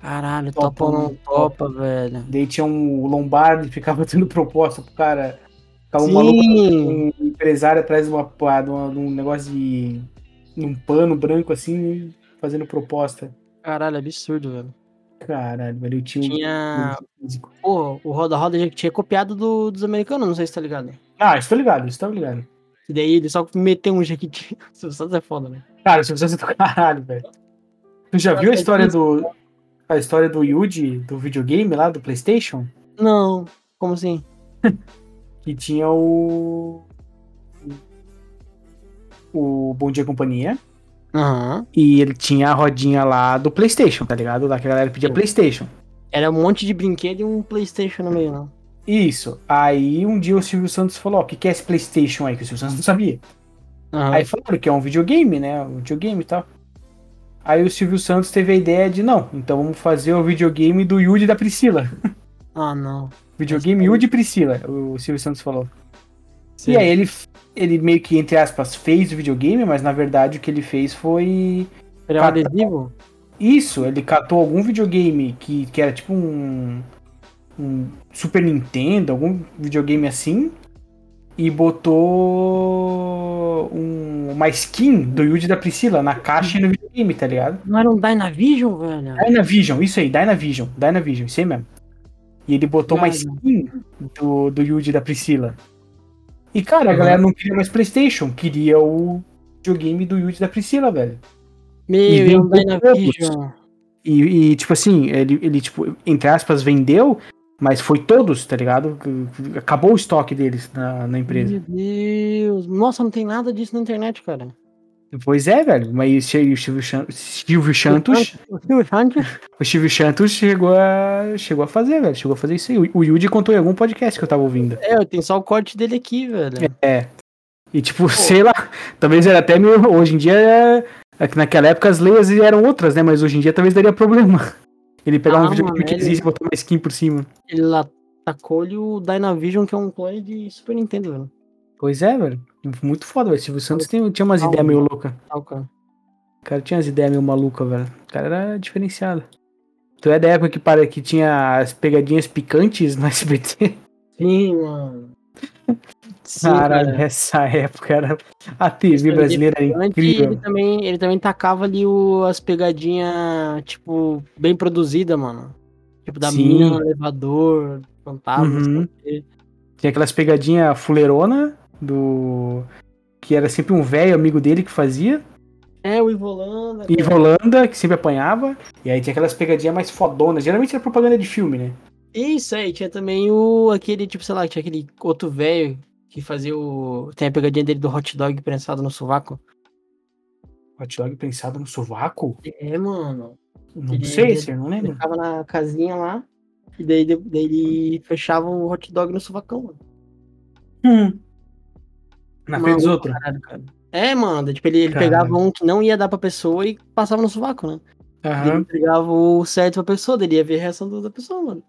Caralho, Topa topa ou não não topa, velho. Daí tinha um Lombardi (laughs) ficava dando proposta pro cara. Ficava um Sim. maluco, um empresário atrás de, uma, de, uma- de um negócio de. um pano branco assim, fazendo proposta. Caralho, absurdo, velho. Caralho, velho. Eu tinha Tinha. Pô, o Roda Roda já tinha copiado do- dos americanos, não sei se tá ligado. Ah, estou ligado, estou ligado. E daí ele só meteu um jequiti. O Silvio Santos é foda, né? Cara, se você do caralho, velho. Tu já viu a história do. A história do Yuji, do videogame lá, do Playstation? Não, como assim? (laughs) Que tinha o. O Bom Dia Companhia. Aham. E ele tinha a rodinha lá do PlayStation, tá ligado? Lá que a galera pedia Sim. PlayStation. Era um monte de brinquedo e um Playstation no meio, não. Isso. Aí um dia o Silvio Santos falou: Ó, o que, que é esse PlayStation aí? Que o Silvio Santos não sabia. Aham. Aí falaram que é um videogame, né? Um videogame e tal. Aí o Silvio Santos teve a ideia de: não, então vamos fazer o videogame do Yudi e da Priscila. (laughs) Ah, não. Videogame Yudi e Priscila, o Silvio Santos falou. Sim. E aí ele, ele meio que, entre aspas, fez o videogame, mas na verdade o que ele fez foi. Era um adesivo? Isso, ele catou algum videogame que, que era tipo um, um Super Nintendo, algum videogame assim, e botou um, uma skin do Yuji da Priscila na caixa e no videogame, tá ligado? Não era um Dynavision, velho? Dynavision, isso aí, Dynavision, Dynavision, isso aí mesmo. E ele botou uma Dyna. skin do, do Yuji da Priscila. E cara, a Uhum. galera não queria mais Playstation, queria o videogame do Yuji da Priscila, velho. Meu, E e Dynavision. E, e, tipo assim, ele, ele, tipo, entre aspas, vendeu, mas foi todos, tá ligado? Acabou o estoque deles na, na empresa. Meu Deus. Nossa, não tem nada disso na internet, cara. Pois é, velho. Mas o Silvio, Chan- Silvio Santos, O Silvio Santos? o Silvio Santos chegou a, chegou a fazer, velho. Chegou a fazer isso aí. O, o Yudi contou em algum podcast que eu tava ouvindo. É, tem só o corte dele aqui, velho. É. E tipo, sei lá, talvez era até meio. Hoje em dia, é, que naquela época as leis eram outras, né? Mas hoje em dia talvez daria problema. Ele pegar Ah, um mano, que existe e botar uma skin por cima. Ele lá tacou-lhe o Dynavision, que é um clone de Super Nintendo, velho. Pois é, velho. Muito foda, velho. Silvio Santos tem- tinha umas ideias meio loucas. O cara tinha umas ideias meio malucas, velho. O cara era diferenciado. Tu é da época que, para, que tinha as pegadinhas picantes no (laughs) SBT? Sim, mano. Sim, Caralho, cara. essa época era. A TV brasileira era incrível. ele também, ele também tacava ali o, as pegadinhas, tipo, bem produzidas, mano. Tipo, da Sim. mina no elevador, fantasma, Uhum. Tinha aquelas pegadinhas fuleirona do. Que era sempre um velho amigo dele que fazia. É, o Ivolanda. E Holanda, que sempre apanhava. E aí tinha aquelas pegadinhas mais fodonas. Geralmente era propaganda de filme, né? Isso aí, tinha também o. aquele, tipo, sei lá, tinha aquele outro velho que fazia o. Tem a pegadinha dele do hot dog prensado no sovaco. Hot dog pensado no sovaco? É, mano. Não Ele- sei, eu não Ele lembro. ficava na casinha lá. E daí, daí ele fechava o hot dog no sovacão, mano. Hum. Na frente dos outros. É, mano, tipo, ele, ele pegava um que não ia dar pra pessoa e passava no sovaco, né? Ele Aham. entregava o certo pra pessoa, ele ia ver a reação da pessoa, mano.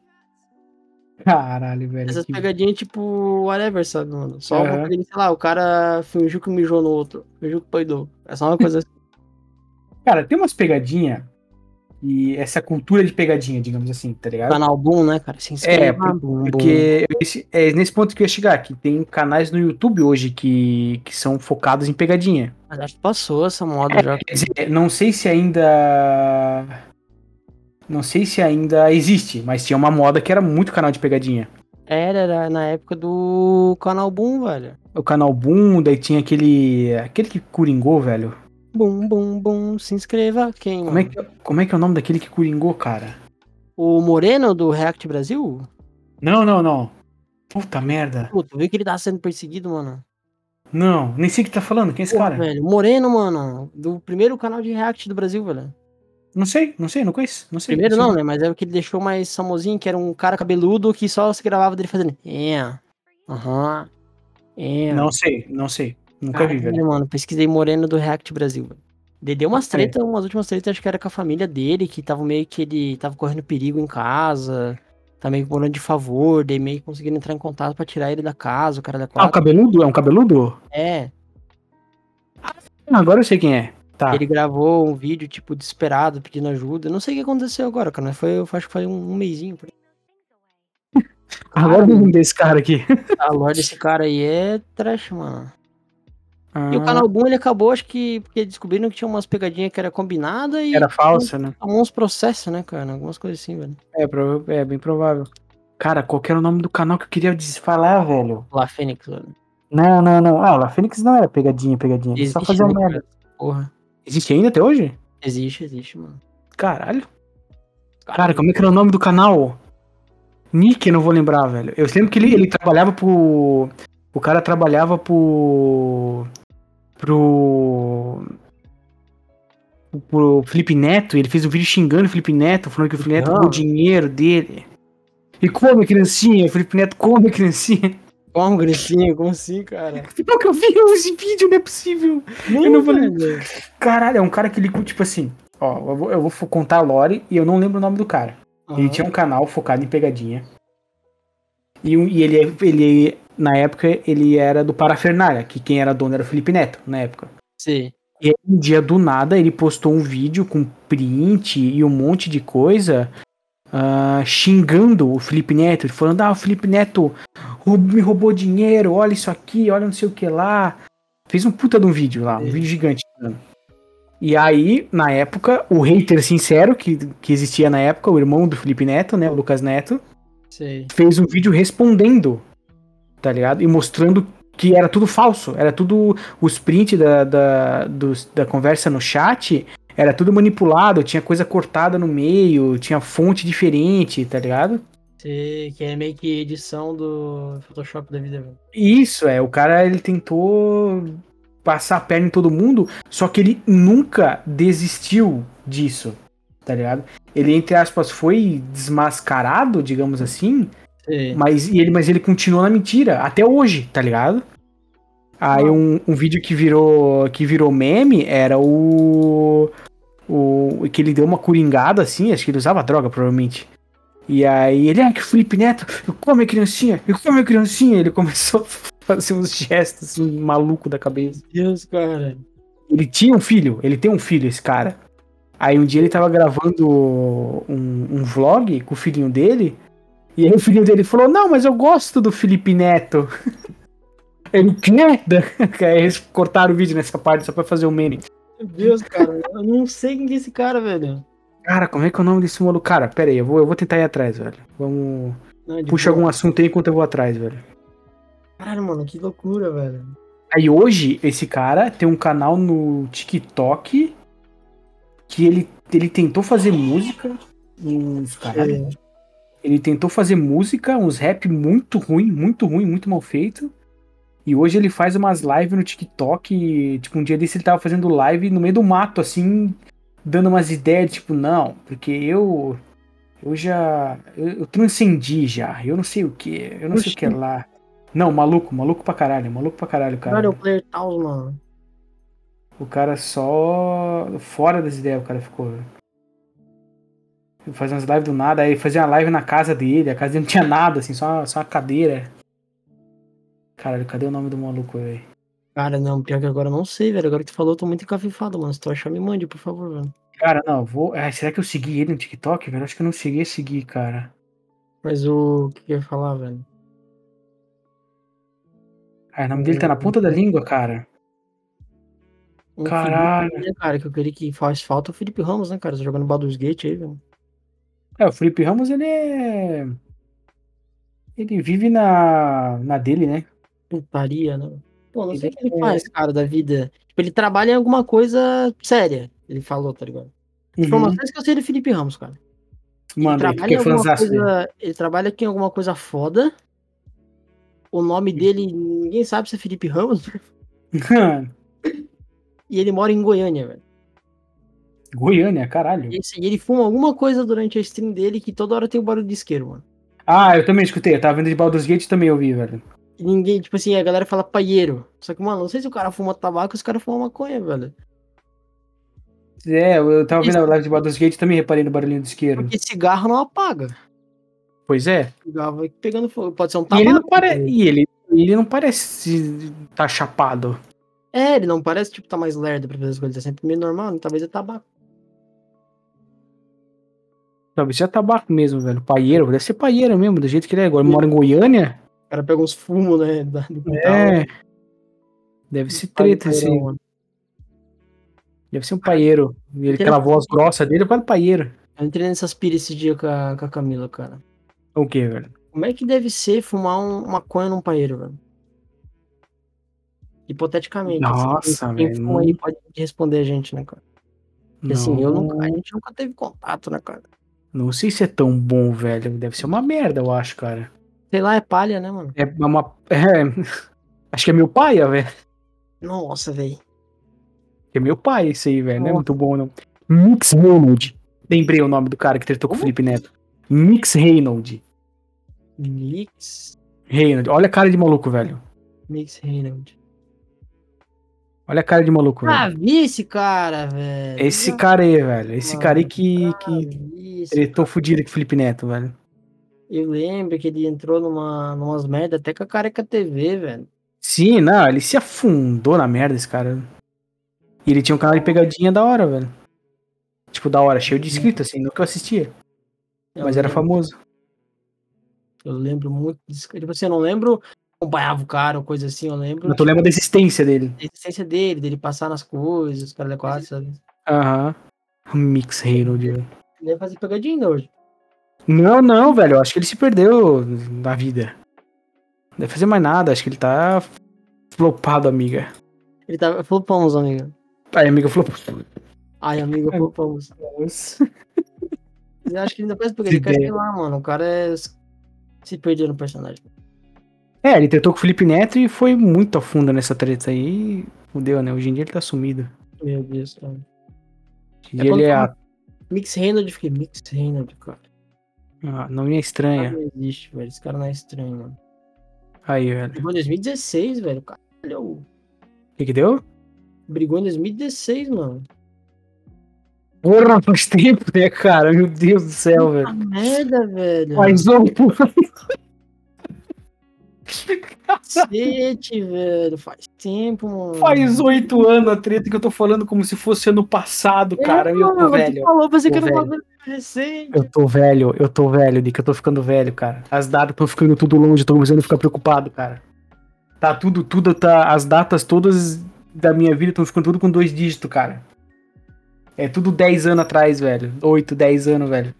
Caralho, velho. Essas que- pegadinhas, tipo, whatever, sabe, mano? Só Aham. uma coisa, sei lá, o cara fingiu que mijou no outro, fingiu que peidou. É só uma coisa (laughs) assim. Cara, tem umas pegadinhas. E essa cultura de pegadinha, digamos assim, tá ligado? Canal Boom, né, cara? Se inscreva, É, por- Boom, Boom. Porque esse- é nesse ponto que eu ia chegar, que tem canais no YouTube hoje que, que são focados em pegadinha. Mas acho que passou essa moda já. Quer dizer, não sei se ainda. Não sei se ainda existe, mas tinha uma moda que era muito canal de pegadinha. Era, era na época do Canal Boom, velho. O canal Boom, daí tinha aquele. aquele que curingou, velho. Bum, bum, bum, se inscreva. Quem? Como é, que, como é que é o nome daquele que curingou, cara? O Moreno do React Brasil? Não, não, não. Puta merda. Pô, tu viu que ele tá sendo perseguido, mano? Não, nem sei o que tá falando. Quem é esse Porra, cara? velho. Moreno, mano. Do primeiro canal de React do Brasil, velho. Não sei, não sei, não conheço. Não sei. Primeiro sei. não, né? Mas é o que ele deixou mais famosinho, que era um cara cabeludo que só se gravava dele fazendo. É. Aham. É. Não sei, não sei. Nunca vi, Caralho, velho. mano. Pesquisei Moreno do React Brasil. Ele deu umas É. tretas, umas últimas tretas, acho que era com a família dele, que tava meio que ele tava correndo perigo em casa. Tá meio que morando de favor, daí meio que conseguindo entrar em contato pra tirar ele da casa, o cara da Ah, o cabeludo? É um cabeludo? É, Ah, agora eu sei quem é. Tá. ele gravou um vídeo, tipo, desesperado, pedindo ajuda. Eu Não sei o que aconteceu agora, cara, foi, eu acho que foi um, um mêsinho. por. (laughs) Agora eu lembro desse cara aqui. A lore desse cara aí é trash, mano. E o Ah, canal Boom, ele acabou, acho que porque descobriram que tinha umas pegadinhas que era combinada e Era falsa, né? tomou uns processos, né, cara? Algumas coisas assim, velho. É, é bem provável. Cara, qual que era o nome do canal que eu queria falar, velho? Lá, Fênix, velho. Não, não, não. Ah, La Fênix não era pegadinha, pegadinha. Ele só Existe, fazia né, merda. Porra. Existe ainda até hoje? Existe, existe, mano. Caralho. Cara, como é que era o nome do canal? Nick, eu não vou lembrar, velho. Eu lembro que ele, ele trabalhava pro. O cara trabalhava pro. Pro. Pro Felipe Neto. Ele fez um vídeo xingando o Felipe Neto, falando que o Felipe Neto Não. roubou o dinheiro dele. E come, criancinha. O Felipe Neto come, criancinha. Como, Gricinho? Como assim, cara? (laughs) Não que eu vi esse vídeo, não é possível. Eu não vou lembrar. Caralho, é um cara que ele, tipo assim. Ó, eu vou, eu vou contar a lore e eu não lembro o nome do cara. Ele tinha um canal focado em pegadinha. E, e ele, é- ele, na época, ele era do Parafernália, que quem era dono era o Felipe Neto, na época. Sim. E aí, um dia do nada, ele postou um vídeo com print e um monte de coisa ah, xingando o Felipe Neto, falando: Ah, o Felipe Neto me roubou dinheiro, olha isso aqui, olha não sei o que lá. Fez um puta de um vídeo lá, um Sim. vídeo gigante. E aí, na época, o hater sincero que, que existia na época, o irmão do Felipe Neto, né, o Lucas Neto, Sei. fez um vídeo respondendo, tá ligado? E mostrando que era tudo falso, era tudo os prints da, da, dos- da conversa no chat, era tudo manipulado, tinha coisa cortada no meio, tinha fonte diferente, tá ligado? Sei, que é meio que edição do Photoshop da vida. Isso, é, o cara ele tentou passar a perna em todo mundo, só que ele nunca desistiu disso, tá ligado? Ele, entre aspas, foi desmascarado, digamos assim, Mas, e ele, mas ele continuou na mentira, até hoje, tá ligado? Aí um, um vídeo que virou que virou meme era o, o. que ele deu uma coringada assim, acho que ele usava droga, provavelmente. E aí ele, ah, que Felipe Neto, eu come a criancinha, eu come a criancinha. Ele começou a fazer uns gestos assim, maluco da cabeça. Deus, cara. Ele tinha um filho, ele tem um filho, esse cara. Aí um dia ele tava gravando um, um vlog com o filhinho dele. E aí o filhinho dele falou: Não, mas eu gosto do Felipe Neto. (laughs) Ele, que? (laughs) Aí eles cortaram o vídeo nessa parte só pra fazer o meme. Meu Deus, cara. Eu não sei quem que é esse cara, velho. Cara, como é que é o nome desse maluco? Cara, pera aí, eu vou, eu vou tentar ir atrás, velho. Vamos. Não, de Puxa boa. algum assunto aí enquanto eu vou atrás, velho. Caralho, mano, que loucura, velho. Aí hoje, esse cara tem um canal no TikTok que ele, ele tentou fazer música. Uns caralho. Ele tentou fazer música, uns rap muito ruim, muito ruim, muito mal feito. E hoje ele faz umas lives no TikTok. e, tipo, um dia desse ele tava fazendo live no meio do mato, assim, dando umas ideias, tipo, não, porque eu. Eu já. Eu, eu transcendi já. Eu não sei o que. Eu não sei o que lá. Não, maluco, maluco pra caralho, maluco pra caralho, cara. Caralho, é o Player Taos, mano. O cara só. Fora das ideias, o cara ficou. velho. Fazia umas lives do nada, aí fazia uma live na casa dele, a casa dele não tinha nada, assim, só, só uma cadeira. Caralho, cadê o nome do maluco, velho? Cara, não, pior que agora eu não sei, velho. Agora que tu falou, eu tô muito encafifado, mano. Se tu achar, me mande, por favor, velho. Cara, não, vou. Ah, será que eu segui ele no TikTok, velho? Acho que eu não cheguei a seguir, cara. Mas o que que eu ia falar, velho? Ah, o nome dele tá na ponta da língua, cara. Um Caralho. Felipe, né, cara, que eu queria que faz falta é o Felipe Ramos, né, cara? Tá jogando Baldur's Gate aí, velho. É, o Felipe Ramos, ele é. Ele vive na, na dele, né? Putaria, né? Pô, não sei o que Ele ele é- faz, cara, da vida. Tipo, ele trabalha em alguma coisa séria. Ele falou, tá ligado? Uhum. Informações que eu sei do Felipe Ramos, cara. Ele Manda aí, trabalha é coisa. Ele trabalha aqui em alguma coisa foda. O nome dele, ninguém sabe se é Felipe Ramos. (laughs) e ele mora em Goiânia, velho. Goiânia, caralho. E, esse- e ele fuma alguma coisa durante a stream dele que toda hora tem o barulho de isqueiro, mano. Ah, eu também escutei. Eu tava vendo de Baldur's Gate e também ouvi, velho. E ninguém, tipo assim, a galera fala paieiro. Só que, mano, não sei se o cara fuma tabaco ou se o cara fuma maconha, velho. É, eu tava vendo Isso. a live de Baldur's Gate e também reparei no barulhinho do isqueiro. Porque cigarro não apaga. Pois é. Cigarro vai pegando fogo. Pode ser um E tabaco. ele não, pare... né? e ele, ele não parece tá chapado. É, ele não parece, tipo, tá mais lerdo pra fazer as coisas. É sempre meio normal, né? talvez é tabaco. Talvez seja tabaco mesmo, velho. Paieiro, deve ser paieiro mesmo, do jeito que ele é agora. Ele mora em Goiânia? O cara pega uns fumos, né? Do É. Deve ser treta, assim. mano. Deve ser um paieiro. E ele, aquela voz grossa dele é paieiro. Eu entrei nessas piras esse dia com a, com a Camila, cara. O que, velho? Como é que deve ser fumar um maconha num paeiro, velho? Hipoteticamente. Nossa, quem velho, fuma aí pode responder a gente, né, cara? Porque assim, eu nunca, a gente nunca teve contato, né, cara? Não sei se é tão bom, velho. Deve ser uma merda, eu acho, cara. Sei lá, é palha, né, mano? É uma. É... (laughs) Acho que é meu pai, velho. Nossa, velho. É meu pai esse aí, velho. Não é muito bom, não. Mix Reynolds. Lembrei o nome do cara que tretou com o? Felipe Neto. Mix Reynolds. Mix. Reynolds. Olha a cara de maluco, velho. Mix Reynolds. Olha a cara de maluco, Ah, velho. vi esse cara, velho. Esse cara aí, velho. Esse Mano, cara aí que, que tretou fudido com o Felipe Neto, velho. Eu lembro que ele entrou numa, numas merda até com a Careca TV, velho. Sim, não, ele se afundou na merda, esse cara. E ele tinha um canal de pegadinha da hora, velho. Tipo, da hora, cheio de inscritos, assim, que eu assistia. Eu Mas era lembro- famoso. Eu lembro muito. Tipo assim, eu não lembro acompanhava o cara ou coisa assim, eu lembro. Mas tu lembra da existência dele. da existência dele, dele passar nas coisas, os caras da quatro, sabe? Aham. Mix Reynolds, velho. Ele ia fazer pegadinha ainda hoje. Não, não, velho. Eu acho que ele se perdeu na vida. Não deve fazer mais nada. Acho que ele tá flopado, amiga. Ele tava. Flopamos, amiga. Aí, amiga, flopou. Ai, amiga, É. (laughs) flopamos. Eu acho que ele ainda faz pegadinha. Cara, ideia. sei lá, mano. O cara é... se perdeu no personagem. É, ele tentou com o Felipe Neto e foi muito a fundo nessa treta aí. Fudeu, né? Hoje em dia ele tá sumido. Meu Deus, cara. Hoje É ele é. a- Mix Reynolds, fiquei Mix Reynolds, cara. Ah, não é estranha. não existe, velho. Esse cara não é estranho, mano. Aí, velho. Brigou em 2016, velho. Caralho. O que que deu? Brigou em 2016, mano. Porra, faz tempo, né, cara? Meu Deus do céu, velho. Ah, merda, velho. Faz oito anos. Cacete, velho. Faz tempo, mano. Faz oito anos a treta que eu tô falando como se fosse ano passado, cara. É, eu tô você velho. falou, pensei que Tô era velho. bagulho recente. Eu tô velho, eu tô velho, Nick. Eu tô ficando velho, cara. As datas estão ficando tudo longe, tô começando a ficar preocupado, cara. Tá tudo, tudo, tá. As datas todas da minha vida estão ficando tudo com dois dígitos, cara. É tudo 10 anos atrás, velho. 8, 10 anos, velho.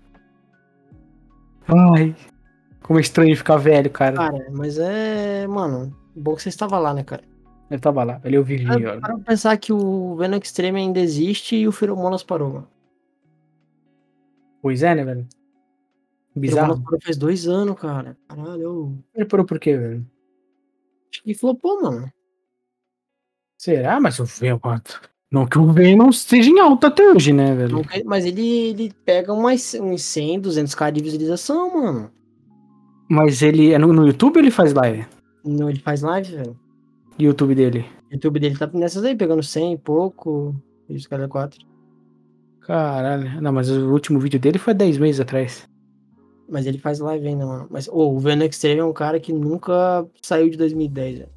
Ai. Como é estranho ficar velho, cara. Cara, mas é. Mano, bom que você estava lá, né, cara? Eu tava lá, velho. Eu vivi, Para ó. pra pensar que o Venom Extreme ainda existe e o Feromonas parou, mano. Pois é, né, velho? O Bizarro. Feromonas parou faz dois anos, cara. Caralho. Ele parou por quê, velho? Acho que flopou, mano. Será? Mas o Venom. Não que o Venom esteja em alta até hoje, né, velho? Mas ele, ele pega umas, uns 100, 200k de visualização, mano. Mas ele é no, no YouTube ou ele faz live? Não, ele faz live, velho. YouTube dele. O YouTube dele tá nessas aí, pegando 100 e pouco. E os caras 4. Caralho. Não, mas o último vídeo dele foi 10 meses atrás. Mas ele faz live ainda, mano. Mas ô, o Venom Extreme é um cara que nunca saiu de 2010, velho.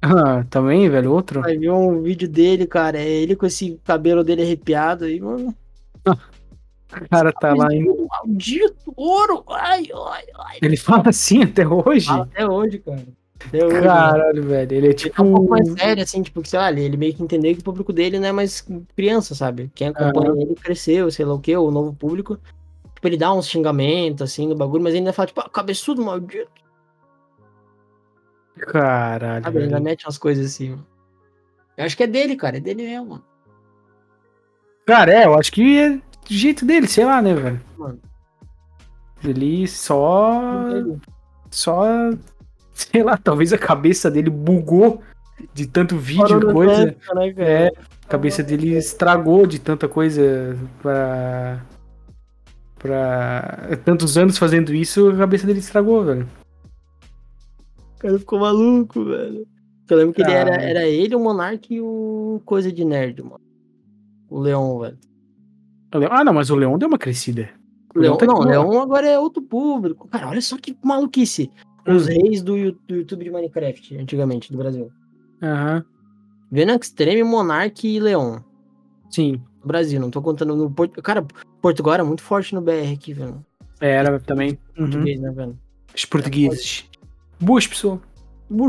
Ah, também, velho, outro? Vai ver um vídeo dele, cara. É ele com esse cabelo dele arrepiado aí, mano. O cara tá lá em... Maldito ouro! Ai, ai, ai. Ele fala assim até hoje? Fala até hoje, cara. Até hoje. mano. Caralho, velho. Ele é Ele tipo. tá um pouco mais sério, assim, tipo, que sei lá, ele, ele meio que entendeu que o público dele não é mais criança, sabe? Quem acompanha ele cresceu, sei lá o que, o novo público. Tipo, ele dá uns xingamentos, assim, no bagulho, mas ele ainda fala, tipo, ah, cabeçudo, maldito. Caralho. Sabe? Ele ainda mete umas coisas assim, mano. Eu acho que é dele, cara. É dele mesmo, mano. Cara, é, eu acho que é do jeito dele, sei lá, né, velho? Mano. Ele só. Só Sei lá, talvez a cabeça dele bugou de tanto vídeo e coisa. Tempo, né? É, a cabeça dele estragou de tanta coisa pra. pra. tantos anos fazendo isso, a cabeça dele estragou, velho. O cara ficou maluco, velho. Eu lembro que ele era, Cara. era ele, o Monark e o Coisa de Nerd, mano. O Leon, velho. Ah, não, mas o Leão deu uma crescida. O Leon, tá de não. Leon agora é outro público. Cara, olha só que maluquice. Os reis do, YouTube de Minecraft, antigamente, do Brasil. Aham. Venom Extreme, Monark e Leon. Sim. No Brasil, não tô contando no Porto. Cara, Portugal era muito forte no BR aqui, velho. Era também. Uhum. Português, né, velho? Os portugueses. Boas pessoas.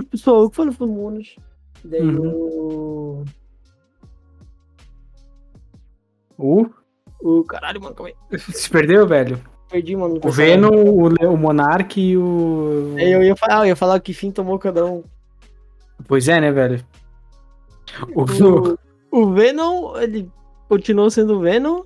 Pessoal, eu que falo pro Monos. Daí Uhum. o. O. O caralho, mano, calma aí. (laughs) Se perdeu, velho? Perdi, mano. no O. Venom, o, o Monark e o. Aí Eu ia falar, eu ia falar que fim tomou cada um. Pois é, né, velho? O, O, o Venom, ele continuou sendo o Venom.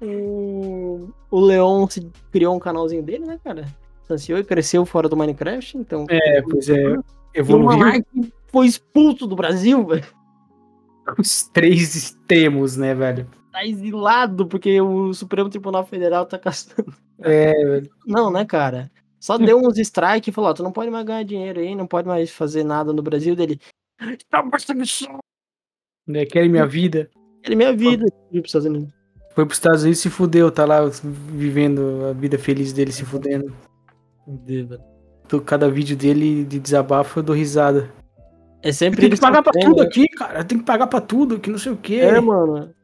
O, o Leon se criou um canalzinho dele, né, cara? Distanciou e cresceu fora do Minecraft, então. É, pois é. E o Evoluiu Monark foi expulso do Brasil, velho. os três extremos, né, velho? Tá exilado porque o Supremo Tribunal Federal tá caçando. É, velho. Não, né, cara? Só deu uns strike e falou: ó, tu não pode mais ganhar dinheiro aí, não pode mais fazer nada no Brasil dele. Tá perseguição. né, Querem minha vida. Ele é minha vida. Pros Estados Unidos. Foi pros Estados Unidos e se fudeu, tá lá vivendo a vida feliz dele se fudendo. Meu. Tô- Cada vídeo dele de desabafo eu dou risada. É sempre Tem que pagar pra tudo né? aqui, cara. Tem que pagar pra tudo, que não sei o quê. É, mano.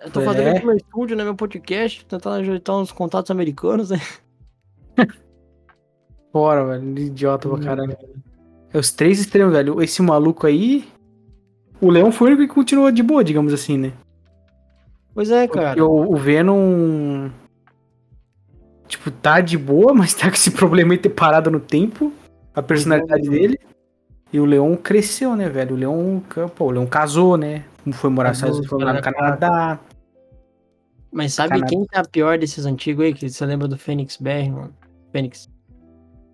Eu tô É. fazendo aqui meu estúdio, né? Meu podcast, tentando ajeitar uns contatos americanos, né? (laughs) Fora, velho. Idiota Hum. pra caralho. É os três extremos, velho. Esse maluco aí. O Leão foi o único que continuou de boa, digamos assim, né? Pois é, Porque cara. o, o Venom. Tipo, tá de boa, (laughs) mas tá com esse problema de ter parado no tempo. A personalidade Uhum. dele. E o Leão cresceu, né, velho? O Leão. Pô, o Leão casou, né? Foi morar Unidos, foi lá no Canadá. Mas sabe Canadá. quem tá pior desses antigos aí? Que você lembra do Fênix BR, mano? Fênix.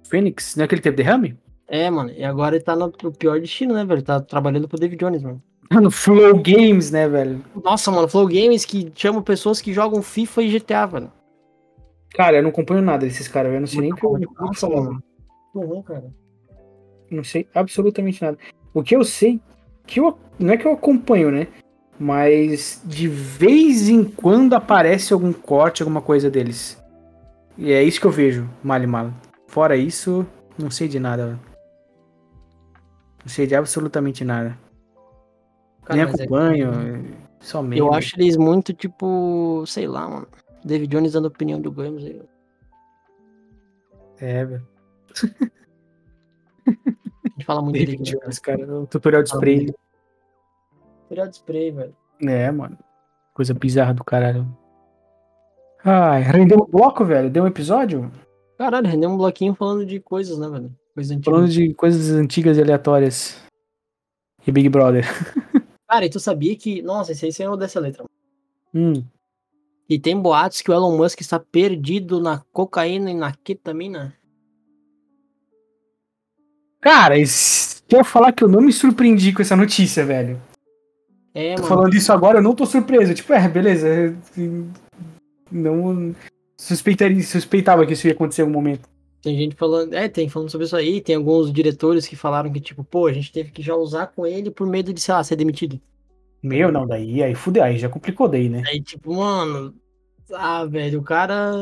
Fênix, não é aquele que teve derrame? É, mano. E agora ele tá no, no pior destino, né, velho? Tá trabalhando pro David Jones, mano. (laughs) No Flow Games, né, velho? Nossa, mano, Flow Games que chama pessoas que jogam FIFA e GTA, velho. Cara, eu não acompanho nada desses caras, velho. Eu não sei nem o que eu- Nossa, mano. Não cara. Não sei absolutamente nada. O que eu sei, que eu, não é que eu acompanho, né? Mas de vez em quando aparece algum corte, alguma coisa deles. E é isso que eu vejo, mal e mal. Fora isso, não sei de nada. velho. Não sei de absolutamente nada. Cara, Nem é- acompanho, só mesmo. Eu acho eles muito, tipo, sei lá, mano. David Jones dando opinião do Games aí. É, velho. (laughs) A gente fala muito dele. Aqui, né, cara. O tutorial de Fala spray. muito. Tutorial de spray, velho. É, mano. Coisa bizarra do caralho. Ai, rendeu um bloco, velho? Deu um episódio? Caralho, rendeu um bloquinho falando de coisas, né, velho? Coisas Falando antigas. de coisas antigas e aleatórias. E Big Brother. (laughs) Cara, e tu sabia que. Nossa, esse aí você dessa letra. mano. Hum. E tem boatos que o Elon Musk está perdido na cocaína e na ketamina. Cara, se eu falar que eu não me surpreendi com essa notícia, velho. É, Tô mano. falando isso agora, eu não tô surpreso. Tipo, é, beleza. Não suspeitaria, suspeitava que isso ia acontecer em algum momento. Tem gente falando. É, tem falando sobre isso aí. Tem alguns diretores que falaram que, tipo, pô, a gente teve que já usar com ele por medo de, sei lá, ser demitido. Meu, não, daí, aí fudeu, aí já complicou daí, né? Aí, tipo, mano. Ah, velho, o cara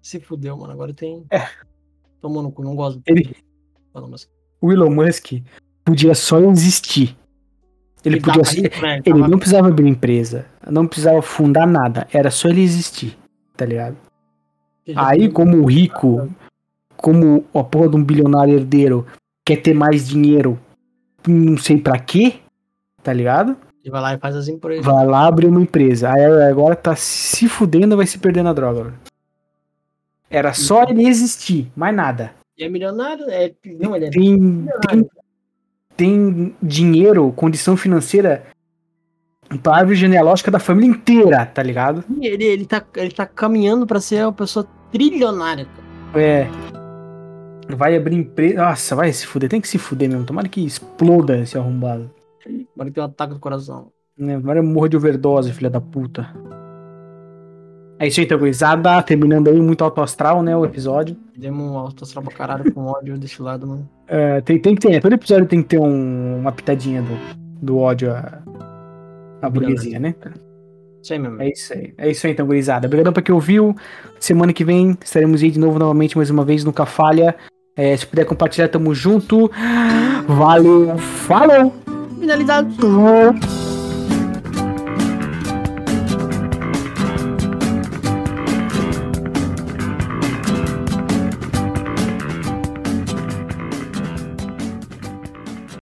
se fudeu, mano. Agora tem. É. Tomou no cu, não gosto. Ele- Elon Musk. O Elon Musk podia só existir. Ele dá podia ser, né? Ele Tava- não precisava abrir empresa, não precisava fundar nada, era só ele existir, tá ligado? Aí, como rico, como a porra de um bilionário herdeiro quer ter mais dinheiro, não sei pra quê, tá ligado? Ele vai lá e faz as empresas. Vai lá abrir uma empresa. Aí agora tá se fudendo, vai se perder na droga. Era só ele existir, mais nada. É milionário? É, não, ele é Tem, tem, milionário. tem dinheiro, condição financeira pra árvore genealógica da família inteira, tá ligado? Ele, ele, tá, ele tá caminhando pra ser uma pessoa trilionária. cara. É. Vai abrir empresa. Nossa, vai se fuder. Tem que se fuder mesmo. Tomara que exploda esse arrombado. Agora que tem um ataque do coração. Né? Tomara que morra de overdose, filha da puta. É isso aí, então, gurizada. Terminando aí, muito alto astral, né? O episódio. Demos um alto astral pra caralho com ódio desse lado, mano. É, tem, tem que ter, né? Todo episódio tem que ter um- uma pitadinha do, do ódio à, à burguesia, né? Isso aí mesmo. É isso aí. É isso aí, então, gurizada. Obrigadão pra quem ouviu. Semana que vem estaremos aí de novo, novamente, mais uma vez, Nunca Falha. É, se puder compartilhar, tamo junto. (gasps) Valeu. Falou! Finalizado.